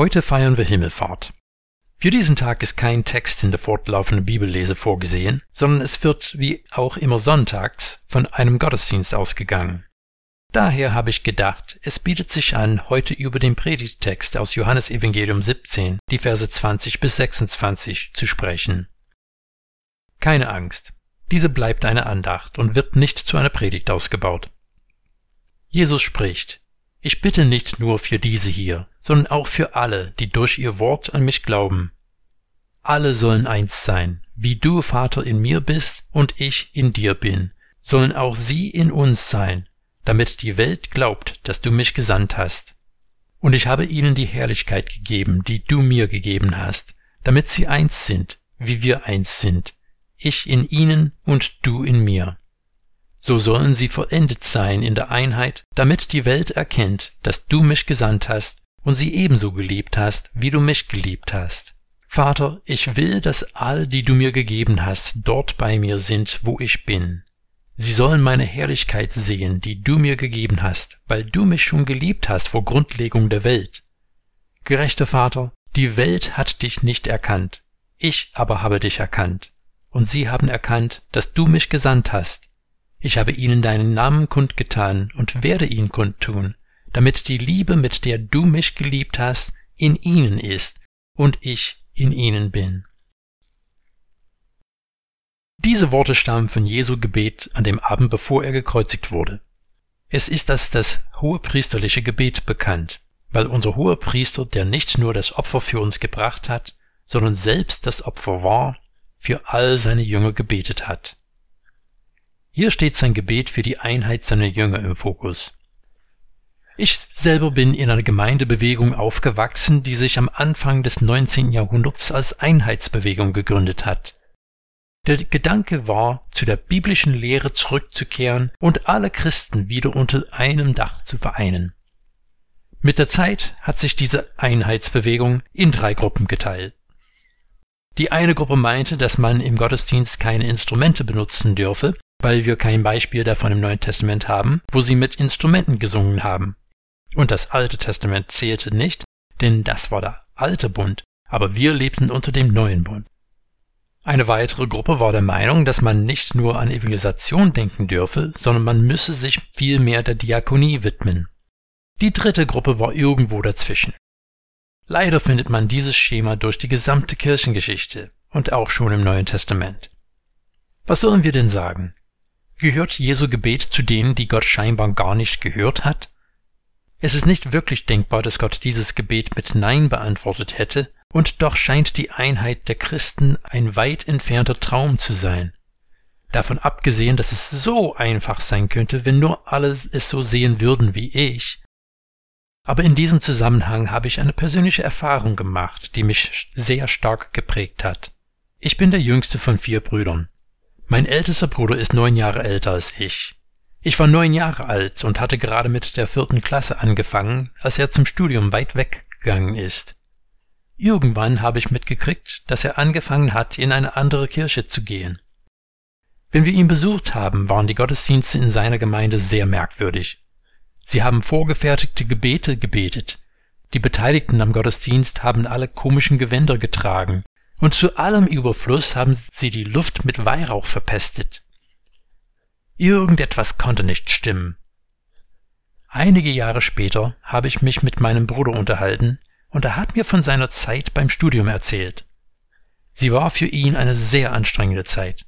Heute feiern wir Himmelfahrt. Für diesen Tag ist kein Text in der fortlaufenden Bibellese vorgesehen, sondern es wird wie auch immer sonntags von einem Gottesdienst ausgegangen. Daher habe ich gedacht, es bietet sich an, heute über den Predigttext aus Johannes Evangelium 17, die Verse 20 bis 26 zu sprechen. Keine Angst, diese bleibt eine Andacht und wird nicht zu einer Predigt ausgebaut. Jesus spricht, ich bitte nicht nur für diese hier, sondern auch für alle, die durch ihr Wort an mich glauben. Alle sollen eins sein, wie du, Vater, in mir bist und ich in dir bin, sollen auch sie in uns sein, damit die Welt glaubt, dass du mich gesandt hast. Und ich habe ihnen die Herrlichkeit gegeben, die du mir gegeben hast, damit sie eins sind, wie wir eins sind, ich in ihnen und du in mir so sollen sie vollendet sein in der Einheit, damit die Welt erkennt, dass du mich gesandt hast und sie ebenso geliebt hast, wie du mich geliebt hast. Vater, ich will, dass alle, die du mir gegeben hast, dort bei mir sind, wo ich bin. Sie sollen meine Herrlichkeit sehen, die du mir gegeben hast, weil du mich schon geliebt hast vor Grundlegung der Welt. Gerechter Vater, die Welt hat dich nicht erkannt, ich aber habe dich erkannt, und sie haben erkannt, dass du mich gesandt hast. Ich habe ihnen deinen Namen kundgetan und werde ihn kundtun, damit die Liebe, mit der du mich geliebt hast, in ihnen ist und ich in ihnen bin. Diese Worte stammen von Jesu Gebet an dem Abend, bevor er gekreuzigt wurde. Es ist als das hohepriesterliche Gebet bekannt, weil unser hoher Priester, der nicht nur das Opfer für uns gebracht hat, sondern selbst das Opfer war, für all seine Jünger gebetet hat. Hier steht sein Gebet für die Einheit seiner Jünger im Fokus. Ich selber bin in einer Gemeindebewegung aufgewachsen, die sich am Anfang des 19. Jahrhunderts als Einheitsbewegung gegründet hat. Der Gedanke war, zu der biblischen Lehre zurückzukehren und alle Christen wieder unter einem Dach zu vereinen. Mit der Zeit hat sich diese Einheitsbewegung in drei Gruppen geteilt. Die eine Gruppe meinte, dass man im Gottesdienst keine Instrumente benutzen dürfe, weil wir kein Beispiel davon im Neuen Testament haben, wo sie mit Instrumenten gesungen haben. Und das Alte Testament zählte nicht, denn das war der alte Bund, aber wir lebten unter dem neuen Bund. Eine weitere Gruppe war der Meinung, dass man nicht nur an Evangelisation denken dürfe, sondern man müsse sich vielmehr der Diakonie widmen. Die dritte Gruppe war irgendwo dazwischen. Leider findet man dieses Schema durch die gesamte Kirchengeschichte und auch schon im Neuen Testament. Was sollen wir denn sagen? Gehört Jesu Gebet zu denen, die Gott scheinbar gar nicht gehört hat? Es ist nicht wirklich denkbar, dass Gott dieses Gebet mit Nein beantwortet hätte, und doch scheint die Einheit der Christen ein weit entfernter Traum zu sein. Davon abgesehen, dass es so einfach sein könnte, wenn nur alle es so sehen würden wie ich. Aber in diesem Zusammenhang habe ich eine persönliche Erfahrung gemacht, die mich sehr stark geprägt hat. Ich bin der jüngste von vier Brüdern. Mein ältester Bruder ist neun Jahre älter als ich. Ich war neun Jahre alt und hatte gerade mit der vierten Klasse angefangen, als er zum Studium weit weggegangen ist. Irgendwann habe ich mitgekriegt, dass er angefangen hat, in eine andere Kirche zu gehen. Wenn wir ihn besucht haben, waren die Gottesdienste in seiner Gemeinde sehr merkwürdig. Sie haben vorgefertigte Gebete gebetet. Die Beteiligten am Gottesdienst haben alle komischen Gewänder getragen, und zu allem Überfluss haben sie die Luft mit Weihrauch verpestet. Irgendetwas konnte nicht stimmen. Einige Jahre später habe ich mich mit meinem Bruder unterhalten, und er hat mir von seiner Zeit beim Studium erzählt. Sie war für ihn eine sehr anstrengende Zeit.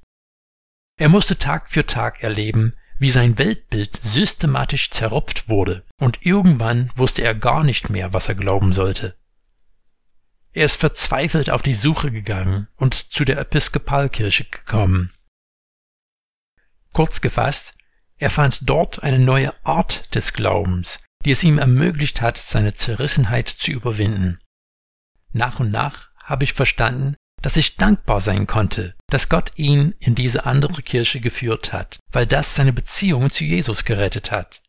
Er musste Tag für Tag erleben, wie sein Weltbild systematisch zerrupft wurde, und irgendwann wusste er gar nicht mehr, was er glauben sollte. Er ist verzweifelt auf die Suche gegangen und zu der Episkopalkirche gekommen. Kurz gefasst, er fand dort eine neue Art des Glaubens, die es ihm ermöglicht hat, seine Zerrissenheit zu überwinden. Nach und nach habe ich verstanden, dass ich dankbar sein konnte, dass Gott ihn in diese andere Kirche geführt hat, weil das seine Beziehung zu Jesus gerettet hat.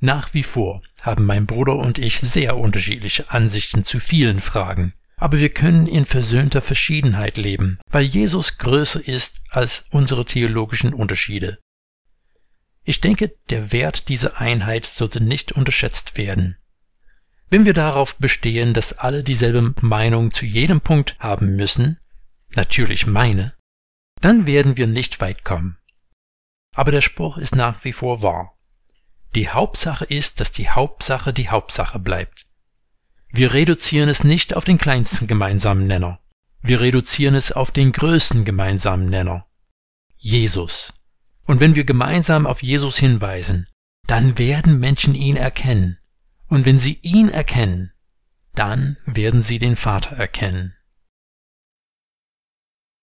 Nach wie vor haben mein Bruder und ich sehr unterschiedliche Ansichten zu vielen Fragen, aber wir können in versöhnter Verschiedenheit leben, weil Jesus größer ist als unsere theologischen Unterschiede. Ich denke, der Wert dieser Einheit sollte nicht unterschätzt werden. Wenn wir darauf bestehen, dass alle dieselbe Meinung zu jedem Punkt haben müssen, natürlich meine, dann werden wir nicht weit kommen. Aber der Spruch ist nach wie vor wahr. Die Hauptsache ist, dass die Hauptsache die Hauptsache bleibt. Wir reduzieren es nicht auf den kleinsten gemeinsamen Nenner. Wir reduzieren es auf den größten gemeinsamen Nenner. Jesus. Und wenn wir gemeinsam auf Jesus hinweisen, dann werden Menschen ihn erkennen. Und wenn sie ihn erkennen, dann werden sie den Vater erkennen.